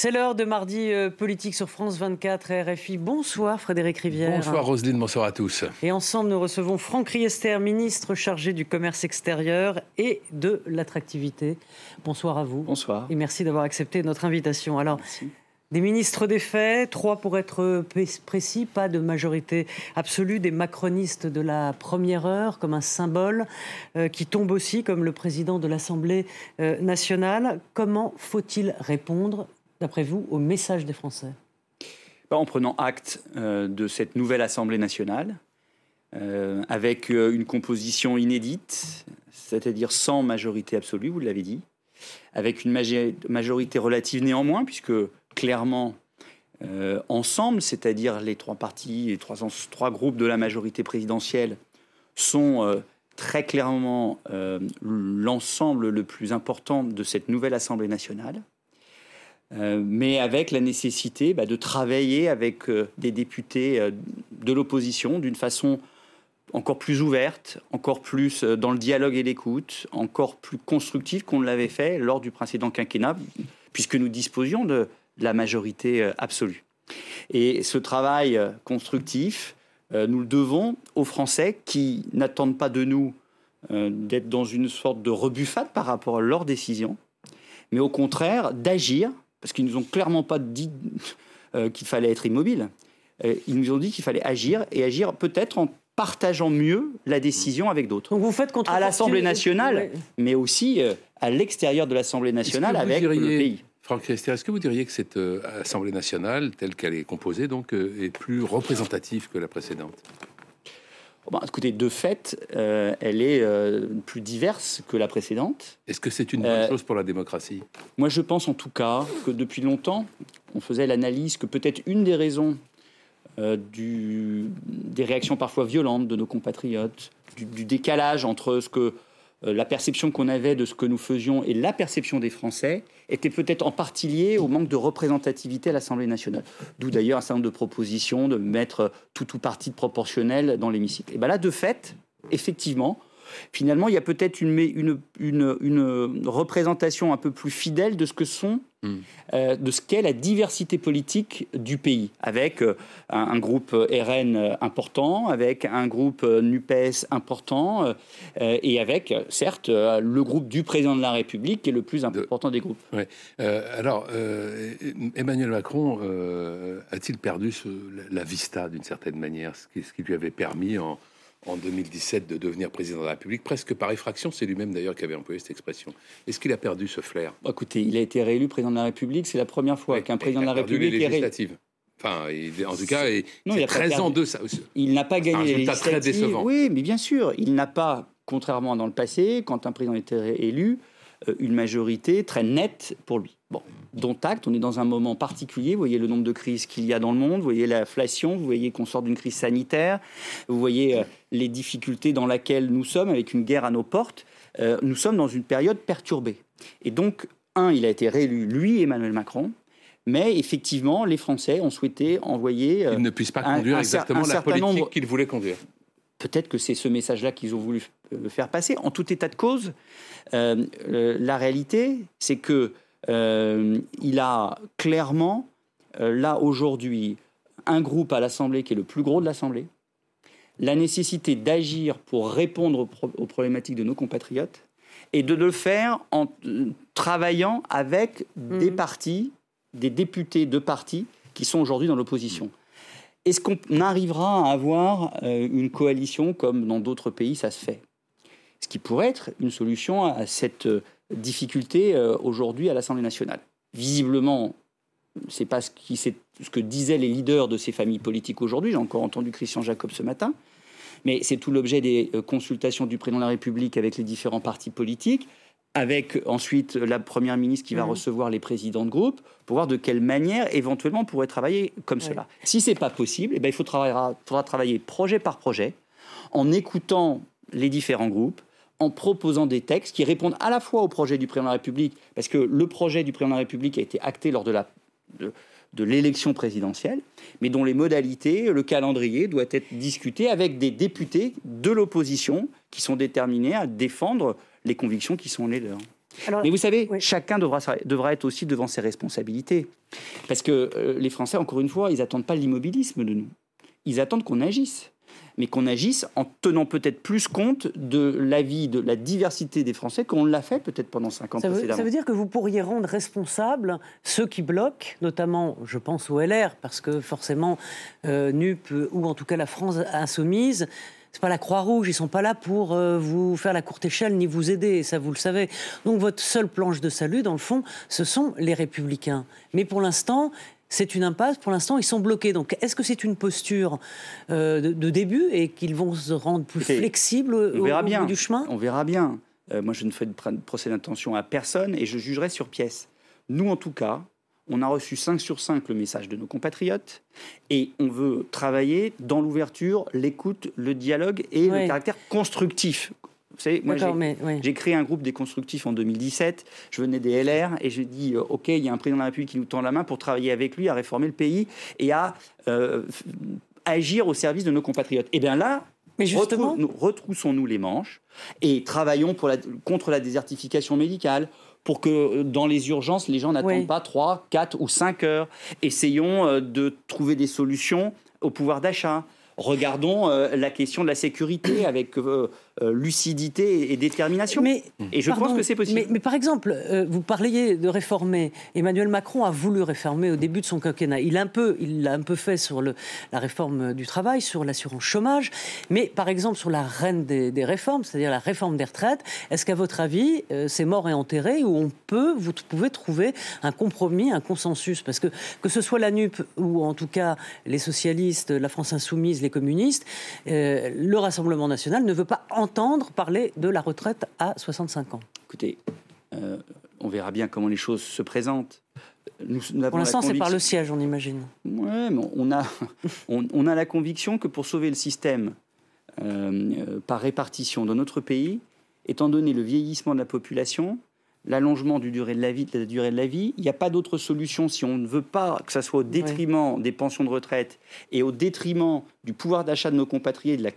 C'est l'heure de mardi euh, politique sur France 24 et RFI. Bonsoir Frédéric Rivière. Bonsoir Roselyne, bonsoir à tous. Et ensemble, nous recevons Franck Riester, ministre chargé du commerce extérieur et de l'attractivité. Bonsoir à vous. Bonsoir. Et merci d'avoir accepté notre invitation. Alors, Des ministres des faits, trois pour être précis, pas de majorité absolue, des macronistes de la première heure comme un symbole euh, qui tombe aussi comme le président de l'Assemblée euh, nationale. Comment faut-il répondre d'après vous, au message des Français bah, En prenant acte euh, de cette nouvelle Assemblée nationale, euh, avec euh, une composition inédite, c'est-à-dire sans majorité absolue, vous l'avez dit, avec une majorité relative néanmoins, puisque clairement, ensemble, c'est-à-dire les trois partis, les trois, trois, groupes de la majorité présidentielle, sont très clairement l'ensemble le plus important de cette nouvelle Assemblée nationale. Euh, mais avec la nécessité bah, de travailler avec euh, des députés euh, de l'opposition d'une façon encore plus ouverte, encore plus dans le dialogue et l'écoute, encore plus constructive qu'on ne l'avait fait lors du précédent quinquennat, puisque nous disposions de, la majorité absolue. Et ce travail constructif, nous le devons aux Français qui n'attendent pas de nous d'être dans une sorte de rebuffade par rapport à leurs décisions, mais au contraire d'agir parce qu'ils nous ont clairement pas dit euh, qu'il fallait être immobile. Euh, ils nous ont dit qu'il fallait agir et agir peut-être en partageant mieux la décision avec d'autres. Donc vous faites contre à l'Assemblée nationale, mais aussi euh, à l'extérieur de l'Assemblée nationale avec le pays. Franck Rester, est-ce que vous diriez que cette Assemblée nationale, telle qu'elle est composée, donc, est plus représentative que la précédente? Bon, écoutez, de fait, euh, elle est euh, plus diverse que la précédente. Est-ce que c'est une bonne euh, chose pour la démocratie? Moi, je pense en tout cas que depuis longtemps, on faisait l'analyse que peut-être une des raisons du, des réactions parfois violentes de nos compatriotes, du décalage entre ce que la perception qu'on avait de ce que nous faisions et la perception des Français était peut-être en partie liée au manque de représentativité à l'Assemblée nationale. D'où d'ailleurs un certain nombre de propositions de mettre tout ou partie de proportionnel dans l'hémicycle. Et bien là, de fait, effectivement, finalement, il y a peut-être une, représentation un peu plus fidèle de ce que sont, hmm. euh, de ce qu'est la diversité politique du pays, avec euh, un, groupe RN important, avec un groupe NUPES important, euh, et avec, certes, le groupe du président de la République, qui est le plus important des groupes. alors, Emmanuel Macron a-t-il perdu la vista d'une certaine manière, ce qui lui avait permis en en 2017 de devenir président de la République, presque par effraction. C'est lui-même d'ailleurs qui avait employé cette expression. Est-ce qu'il a perdu ce flair? Écoutez, il a été réélu président de la République. C'est la première fois qu'un président de la République est réélu. Enfin, en tout cas, il, non, il a 13 ans de ça. Il n'a pas gagné les législatives. très décevant. Oui, mais bien sûr, il n'a pas, contrairement dans le passé, quand un président était élu, une majorité très nette pour lui. Bon, dont acte, on est dans un moment particulier. Vous voyez le nombre de crises qu'il y a dans le monde, vous voyez l'inflation, vous voyez qu'on sort d'une crise sanitaire, vous voyez euh, les difficultés dans lesquelles nous sommes avec une guerre à nos portes. Euh, nous sommes dans une période perturbée. Et donc, un, il a été réélu, lui, Emmanuel Macron. Mais effectivement, les Français ont souhaité envoyer. Euh, ne puissent pas conduire exactement la politique qu'ils voulaient conduire. Peut-être que c'est ce message-là qu'ils ont voulu faire passer. En tout état de cause, la réalité, c'est que euh, il a clairement, euh, là aujourd'hui, un groupe à l'Assemblée qui est le plus gros de l'Assemblée, la nécessité d'agir pour répondre aux, problématiques de nos compatriotes et de le faire en euh, travaillant avec des mhm. partis, des députés de partis qui sont aujourd'hui dans l'opposition. Est-ce qu'on arrivera à avoir une coalition comme dans d'autres pays ça se fait? Ce qui pourrait être une solution à cette difficulté euh, aujourd'hui à l'Assemblée nationale. Visiblement, c'est pas ce, qui, ce que disaient les leaders de ces familles politiques aujourd'hui. J'ai encore entendu Christian Jacob ce matin. Mais c'est tout l'objet des euh, consultations du président de la République avec les différents partis politiques, avec ensuite la première ministre qui va mmh. recevoir les présidents de groupe, pour voir de quelle manière éventuellement on pourrait travailler comme cela. Si c'est pas possible, eh ben, il faut faudra travailler projet par projet, en écoutant les différents groupes, en proposant des textes qui répondent à la fois au projet du président de la République, parce que le projet du président de la République a été acté lors de la de, l'élection présidentielle, mais dont les modalités, le calendrier doit être discuté avec des députés de l'opposition qui sont déterminés à défendre les convictions qui sont les leurs. Mais vous savez, chacun devra, devra, être aussi devant ses responsabilités. Parce que euh, les Français, encore une fois, ils n'attendent pas l'immobilisme de nous. Ils attendent qu'on agisse mais qu'on agisse en tenant peut-être plus compte de l'avis, de la diversité des Français qu'on l'a fait peut-être pendant 50 ans précédemment. ça veut dire que vous pourriez rendre responsables ceux qui bloquent, notamment, je pense au LR, parce que forcément, euh, NUP ou en tout cas la France insoumise, c'est pas la Croix-Rouge, ils sont pas là pour euh, vous faire la courte échelle ni vous aider, ça vous le savez. Donc votre seule planche de salut, dans le fond, ce sont les républicains. Mais pour l'instant, c'est une impasse. Pour l'instant, ils sont bloqués. Donc, est-ce que c'est une posture euh, de, début et qu'ils vont se rendre plus flexibles au, bout du chemin? On verra bien. Euh, moi, je ne fais de procès d'intention à personne et je jugerai sur pièce. Nous, en tout cas, on a reçu 5 sur 5 le message de nos compatriotes et on veut travailler dans l'ouverture, l'écoute, le dialogue et le caractère constructif moi, j'ai créé un groupe des constructifs en 2017. Je venais des LR et je dis euh, OK, il y a un président de la République qui nous tend la main pour travailler avec lui à réformer le pays et à euh, agir au service de nos compatriotes. Et bien là, mais justement... retroussons-nous les manches et travaillons pour la, contre la désertification médicale, pour que euh, dans les urgences, les gens n'attendent pas 3, 4 ou 5 heures. Essayons de trouver des solutions au pouvoir d'achat. Regardons la question de la sécurité avec euh, lucidité et détermination. Mais, et je pense que c'est possible. Mais, par exemple, euh, vous parliez de réformer. Emmanuel Macron a voulu réformer au début de son quinquennat. Il l'a un peu, il l'a un peu fait sur le, la réforme du travail, sur l'assurance chômage, mais par exemple sur la reine des, réformes, c'est-à-dire la réforme des retraites. Est-ce qu'à votre avis, euh, c'est mort et enterré ou on peut, vous pouvez trouver un compromis, un consensus? Parce que que ce soit la NUP ou en tout cas les socialistes, la France insoumise, les communistes, le Rassemblement national ne veut pas entendre parler de la retraite à 65 ans Écoutez, euh, on verra bien comment les choses se présentent. Pour l'instant, c'est par le siège, on imagine. Oui, mais on a, on, a la conviction que pour sauver le système euh, par répartition dans notre pays, étant donné le vieillissement de la population, l'allongement du durée de la vie, de la durée de la vie. Il n'y a pas d'autre solution si on ne veut pas que ça soit au détriment des pensions de retraite et au détriment du pouvoir d'achat de nos compatriotes, de,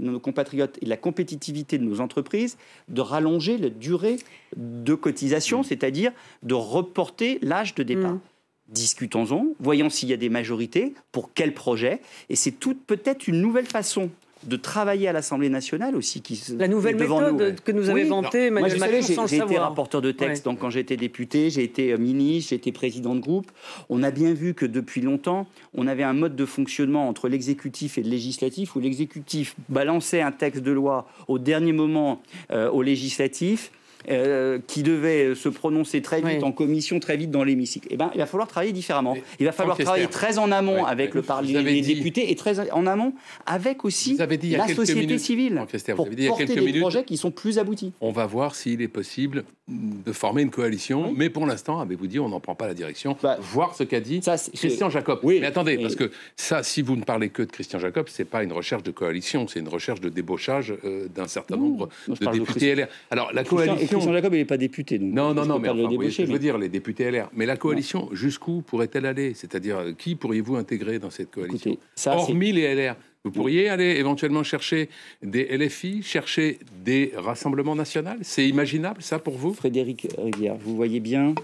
nos compatriotes et de la compétitivité de nos entreprises, de rallonger la durée de cotisation, mmh. c'est-à-dire de reporter l'âge de départ. Mmh. Discutons-en, voyons s'il y a des majorités, pour quel projet, et c'est toute peut-être une nouvelle façon de travailler à l'Assemblée nationale aussi. Qui, la nouvelle méthode que nous avait vantée Emmanuel Macron J'ai été rapporteur de texte, donc quand j'étais député, j'ai été euh, ministre, j'ai été président de groupe. On a bien vu que depuis longtemps, on avait un mode de fonctionnement entre l'exécutif et le législatif, où l'exécutif balançait un texte de loi au dernier moment euh, au législatif euh, qui devait se prononcer très vite en commission, très vite dans l'hémicycle. Eh ben, il va falloir travailler différemment. il va falloir travailler très en amont avec le Parlement, les députés et très en amont avec aussi la société civile pour porter des projets qui sont plus aboutis. On va voir s'il est possible de former une coalition, mais pour l'instant, avez-vous dit, on n'en prend pas la direction. Bah, voir ce qu'a dit Christian Jacob. Oui, mais attendez, parce que ça, si vous ne parlez que de Christian Jacob, c'est pas une recherche de coalition, c'est une recherche de débauchage euh, d'un certain nombre de députés LR. Alors la coalition. Christian Jacob, il n'est pas député. non, non, non, mais je veux dire les députés LR. Mais la coalition, jusqu'où pourrait-elle aller? C'est-à-dire, qui pourriez-vous intégrer dans cette coalition? Hormis les LR. Vous pourriez aller éventuellement chercher des LFI, chercher des rassemblements nationaux? C'est imaginable, ça, pour vous? Frédéric Rivière, vous voyez bien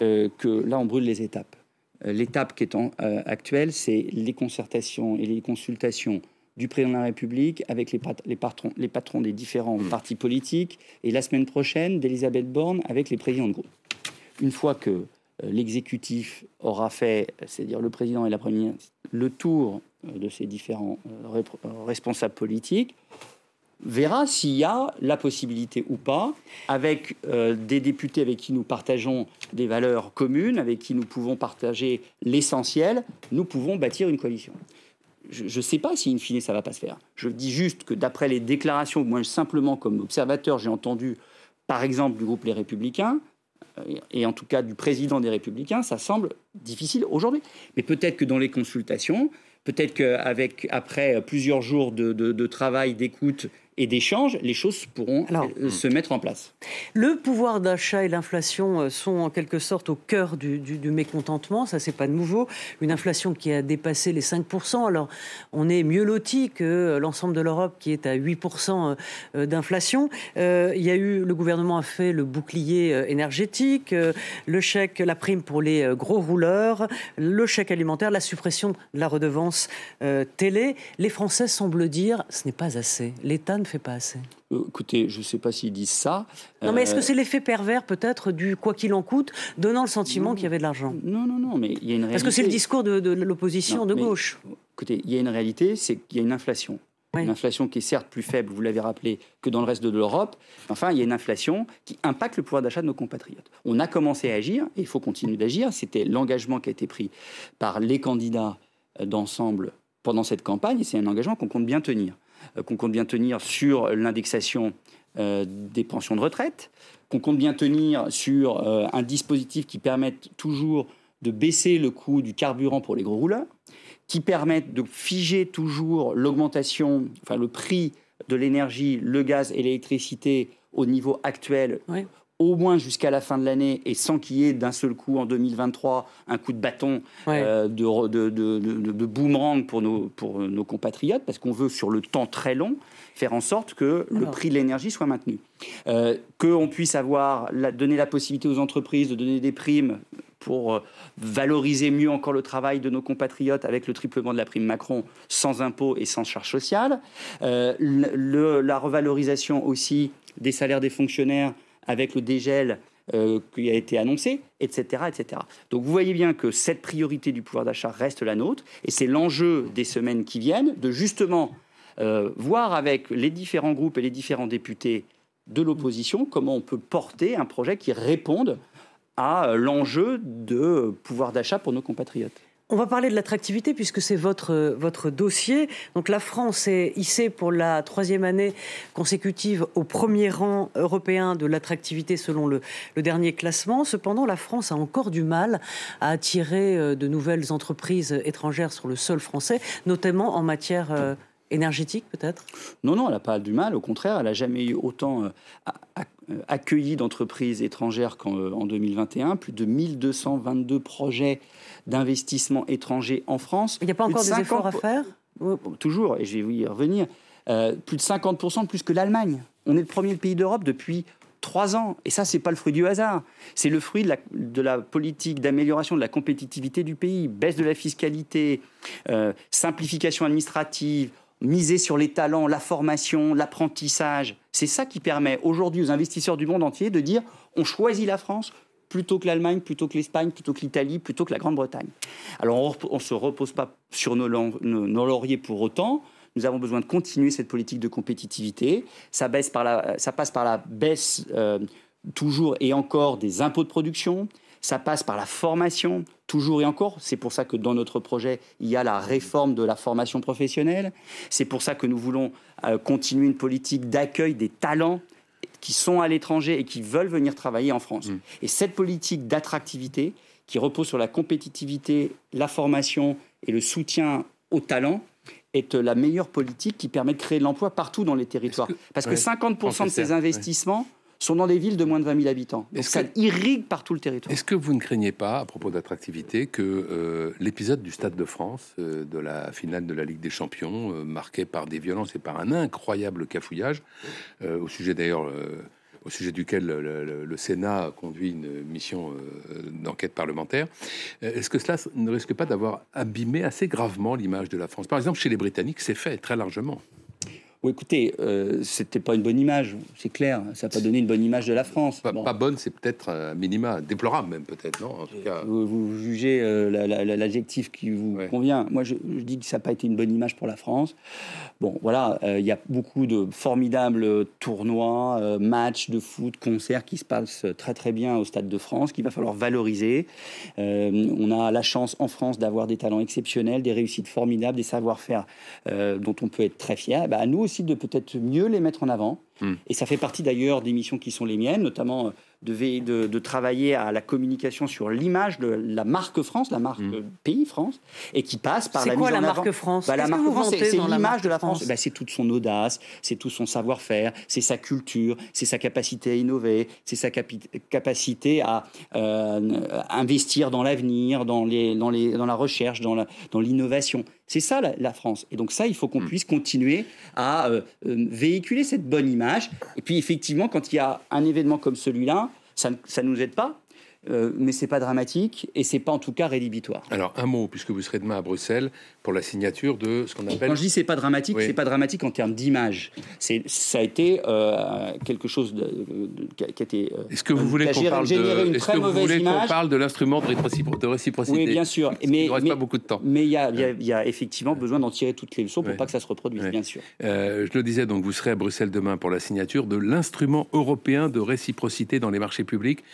euh, que là, on brûle les étapes. Euh, l'étape qui est en, euh, actuelle, c'est les concertations et les consultations du président de la République avec les, les, patrons, les patrons des différents mmh. partis politiques et la semaine prochaine d'Elisabeth Borne avec les présidents de groupe. Une fois que euh, l'exécutif aura fait, c'est-à-dire le président et la première, le tour euh, de ces différents euh, responsables politiques, verra s'il y a la possibilité ou pas, avec des députés avec qui nous partageons des valeurs communes, avec qui nous pouvons partager l'essentiel, nous pouvons bâtir une coalition je ne sais pas si, in fine, ça va pas se faire. Je dis juste que d'après les déclarations, moi simplement comme observateur, j'ai entendu, par exemple, du groupe Les Républicains, euh, et en tout cas du président des Républicains, ça semble difficile aujourd'hui. Mais peut-être que dans les consultations, peut-être qu'avec après plusieurs jours de, travail, d'écoute et d'échange, les choses pourront euh, se mettre en place. Le pouvoir d'achat et l'inflation euh, sont en quelque sorte au cœur du, mécontentement. Ça, c'est pas nouveau. Une inflation qui a dépassé les 5%. Alors, on est mieux loti que l'ensemble de l'Europe qui est à 8% euh, d'inflation. il y a eu, le gouvernement a fait le bouclier énergétique, le chèque, la prime pour les gros rouleurs, le chèque alimentaire, la suppression de la redevance télé. Les Français semblent dire ce n'est pas assez. L'État ne fait pas assez euh, Écoutez, je ne sais pas s'ils disent ça. Non, mais est-ce que euh, c'est l'effet pervers peut-être du quoi qu'il en coûte, donnant le sentiment qu'il y avait de l'argent Non, non, non, mais il y a une réalité. Parce que c'est le discours de, l'opposition de gauche. Écoutez, il y a une réalité, c'est qu'il y a une inflation. Une inflation qui est certes plus faible, vous l'avez rappelé, que dans le reste de l'Europe. Enfin, il y a une inflation qui impacte le pouvoir d'achat de nos compatriotes. On a commencé à agir, et il faut continuer d'agir. C'était l'engagement qui a été pris par les candidats euh, d'ensemble pendant cette campagne, et c'est un engagement qu'on compte bien tenir. Euh, qu'on compte bien tenir sur l'indexation euh, des pensions de retraite, qu'on compte bien tenir sur euh, un dispositif qui permette toujours de baisser le coût du carburant pour les gros rouleurs, qui permette de figer toujours l'augmentation, enfin le prix de l'énergie, le gaz et l'électricité au niveau actuel, au moins jusqu'à la fin de l'année et sans qu'il y ait d'un seul coup en 2023 un coup de bâton euh, de, de, de, boomerang pour nos, pour nos compatriotes, parce qu'on veut sur le temps très long faire en sorte que le prix de l'énergie soit maintenu. Euh, Qu'on puisse avoir, la, donner la possibilité aux entreprises de donner des primes pour euh, valoriser mieux encore le travail de nos compatriotes avec le triplement de la prime Macron sans impôt et sans charge sociale. Euh, le, la revalorisation aussi des salaires des fonctionnaires avec le dégel euh, qui a été annoncé, etc., etc. Donc vous voyez bien que cette priorité du pouvoir d'achat reste la nôtre, et c'est l'enjeu des semaines qui viennent de justement euh, voir avec les différents groupes et les différents députés de l'opposition comment on peut porter un projet qui réponde à l'enjeu de pouvoir d'achat pour nos compatriotes. On va parler de l'attractivité puisque c'est votre, votre dossier. Donc la France est hissée pour la troisième année consécutive au premier rang européen de l'attractivité selon le, dernier classement. Cependant, la France a encore du mal à attirer euh, de nouvelles entreprises étrangères sur le sol français, notamment en matière euh, énergétique peut-être? Non, non, elle n'a pas du mal. Au contraire, elle n'a jamais eu autant euh, accueilli d'entreprises étrangères qu'en 2021. Plus de 1222 projets d'investissement étranger en France. Il n'y a pas encore des efforts à faire? Toujours, et je vais y revenir. Euh, plus de 50% plus que l'Allemagne. On est le premier pays d'Europe depuis trois ans. Et ça, c'est pas le fruit du hasard. C'est le fruit de la, de la politique d'amélioration de la compétitivité du pays. Baisse de la fiscalité, euh, simplification administrative, miser sur les talents, la formation, l'apprentissage. C'est ça qui permet aujourd'hui aux investisseurs du monde entier de dire on choisit la France plutôt que l'Allemagne, plutôt que l'Espagne, plutôt que l'Italie, plutôt que la Grande-Bretagne. Alors on ne se repose pas sur nos, lauriers pour autant. Nous avons besoin de continuer cette politique de compétitivité. Ça, baisse par la, ça passe par la baisse euh, toujours et encore des impôts de production. Ça passe par la formation, toujours et encore. C'est pour ça que dans notre projet, il y a la réforme de la formation professionnelle. C'est pour ça que nous voulons euh, continuer une politique d'accueil des talents qui sont à l'étranger et qui veulent venir travailler en France. Mm. Et cette politique d'attractivité, qui repose sur la compétitivité, la formation et le soutien aux talents, est la meilleure politique qui permet de créer de l'emploi partout dans les territoires. Parce que 50% de ces investissements sont dans des villes de moins de 20 000 habitants. Donc ça irrigue partout le territoire. Est-ce que vous ne craignez pas, à propos d'attractivité, que euh, l'épisode du Stade de France, euh, de la finale de la Ligue des Champions, euh, marqué par des violences et par un incroyable cafouillage, au sujet d'ailleurs au sujet duquel le, Sénat conduit une mission d'enquête parlementaire. Est-ce que cela ne risque pas d'avoir abîmé assez gravement l'image de la France? Par exemple, chez les Britanniques, c'est fait très largement. Oui, écoutez, euh, c'était pas une bonne image, c'est clair. Ça n'a pas donné une bonne image de la France. Pas, bonne, c'est peut-être un minima, déplorable même peut-être, non Vous, jugez euh, l'adjectif qui vous convient. Moi, je, dis que ça n'a pas été une bonne image pour la France. Bon, voilà, euh, il y a beaucoup de formidables tournois, euh, matchs de foot, concerts qui se passent très très bien au Stade de France, qu'il va falloir valoriser. on a la chance en France d'avoir des talents exceptionnels, des réussites formidables, des savoir-faire dont on peut être très fier. Bah, à nous aussi de peut-être mieux les mettre en avant. Hmm. Et ça fait partie d'ailleurs des missions qui sont les miennes, notamment de, de, de, travailler à la communication sur l'image de la marque France, la marque mm. pays France, et qui passe par la quoi, mise la en marque France bah, La marque France, c'est l'image de la France. France bah, c'est toute son audace, c'est tout son savoir-faire, c'est sa culture, c'est sa capacité à innover, c'est sa capacité à euh, investir dans l'avenir, dans, les, dans, les, dans la recherche, dans l'innovation. Dans c'est ça la, France. Et donc ça, il faut qu'on mm. puisse continuer à euh, euh, véhiculer cette bonne image. Et puis effectivement, quand il y a un événement comme celui-là, ça ne nous aide pas. Euh, mais c'est pas dramatique et c'est pas en tout cas rédhibitoire. Alors un mot, puisque vous serez demain à Bruxelles pour la signature de ce qu'on appelle. Quand je dis c'est pas dramatique, c'est pas dramatique en termes d'image. C'est ça a été euh, quelque chose de, qui a été. Euh, est-ce que vous voulez qu'on parle de Est-ce que vous voulez qu'on parle de l'instrument de, réciprocité Oui, bien sûr. mais il ne reste pas beaucoup de temps. Mais il y, y, a effectivement besoin d'en tirer toutes les leçons pour pas que ça se reproduise, bien sûr. je le disais, donc vous serez à Bruxelles demain pour la signature de l'instrument européen de réciprocité dans les marchés publics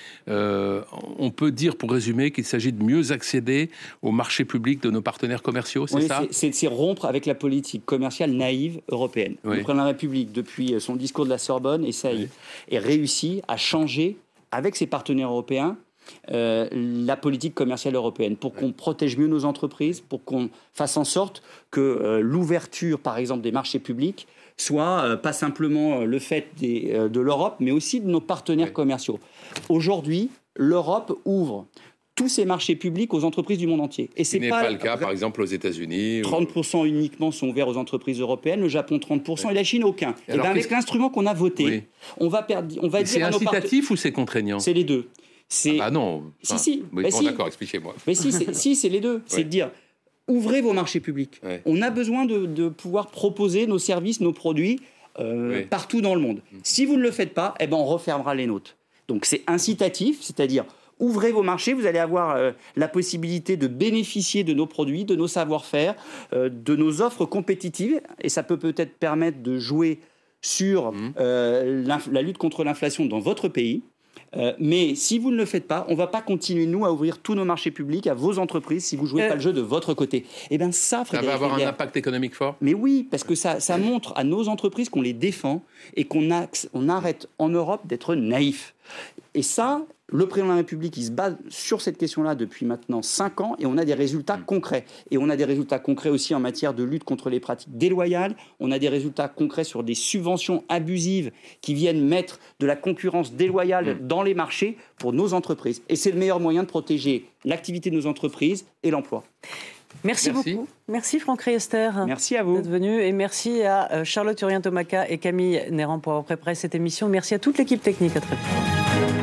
on peut dire, pour résumer, qu'il s'agit de mieux accéder au marché public de nos partenaires commerciaux, c'est ça? C'est rompre avec la politique commerciale naïve européenne. Le président de la République, depuis son discours de la Sorbonne, essaye et réussit à changer avec ses partenaires européens euh, la politique commerciale européenne, pour qu'on protège mieux nos entreprises, pour qu'on fasse en sorte que euh, l'ouverture, par exemple, des marchés publics soit euh, pas simplement le fait de l'Europe, mais aussi de nos partenaires commerciaux. Aujourd'hui, l'Europe ouvre tous ses marchés publics aux entreprises du monde entier. Et c'est n'est pas, le cas, par exemple, aux États-Unis. 30% uniquement sont ouverts aux entreprises européennes, le Japon 30% et la Chine aucun. Et, bien avec l'instrument qu'on a voté, on va perdre, on va dire. C'est incitatif ou c'est contraignant? C'est les deux. C'est ah bah non. si si. Oui, bon, d'accord, expliquez-moi. Mais si, c'est, si, c'est les deux. C'est de dire ouvrez vos marchés publics. On a besoin de, pouvoir proposer nos services, nos produits euh, partout dans le monde. Mm. Si vous ne le faites pas, eh ben on refermera les nôtres. Donc c'est incitatif, c'est-à-dire ouvrez vos marchés, vous allez avoir euh, la possibilité de bénéficier de nos produits, de nos savoir-faire, euh, de nos offres compétitives, et ça peut peut-être permettre de jouer sur mmh. euh, la lutte contre l'inflation dans votre pays. Mais si vous ne le faites pas, on ne va pas continuer, nous, à ouvrir tous nos marchés publics à vos entreprises si vous ne jouez pas le jeu de votre côté. Eh bien, ça, Ça va avoir un impact économique fort? Mais oui, parce que ça, ça montre à nos entreprises qu'on les défend et qu'on on arrête en Europe d'être naïfs. Et ça, le président de la République, il se base sur cette question-là depuis maintenant 5 ans et on a des résultats mm. concrets. Et on a des résultats concrets aussi en matière de lutte contre les pratiques déloyales. On a des résultats concrets sur des subventions abusives qui viennent mettre de la concurrence déloyale mm. dans les marchés pour nos entreprises. Et c'est le meilleur moyen de protéger l'activité de nos entreprises et l'emploi. Merci, beaucoup. Merci Franck Riester. Merci à vous. D'être venu. Et merci à euh, Charlotte Urien-Tomaca et Camille Néran pour avoir préparé cette émission. Merci à toute l'équipe technique. À très bientôt.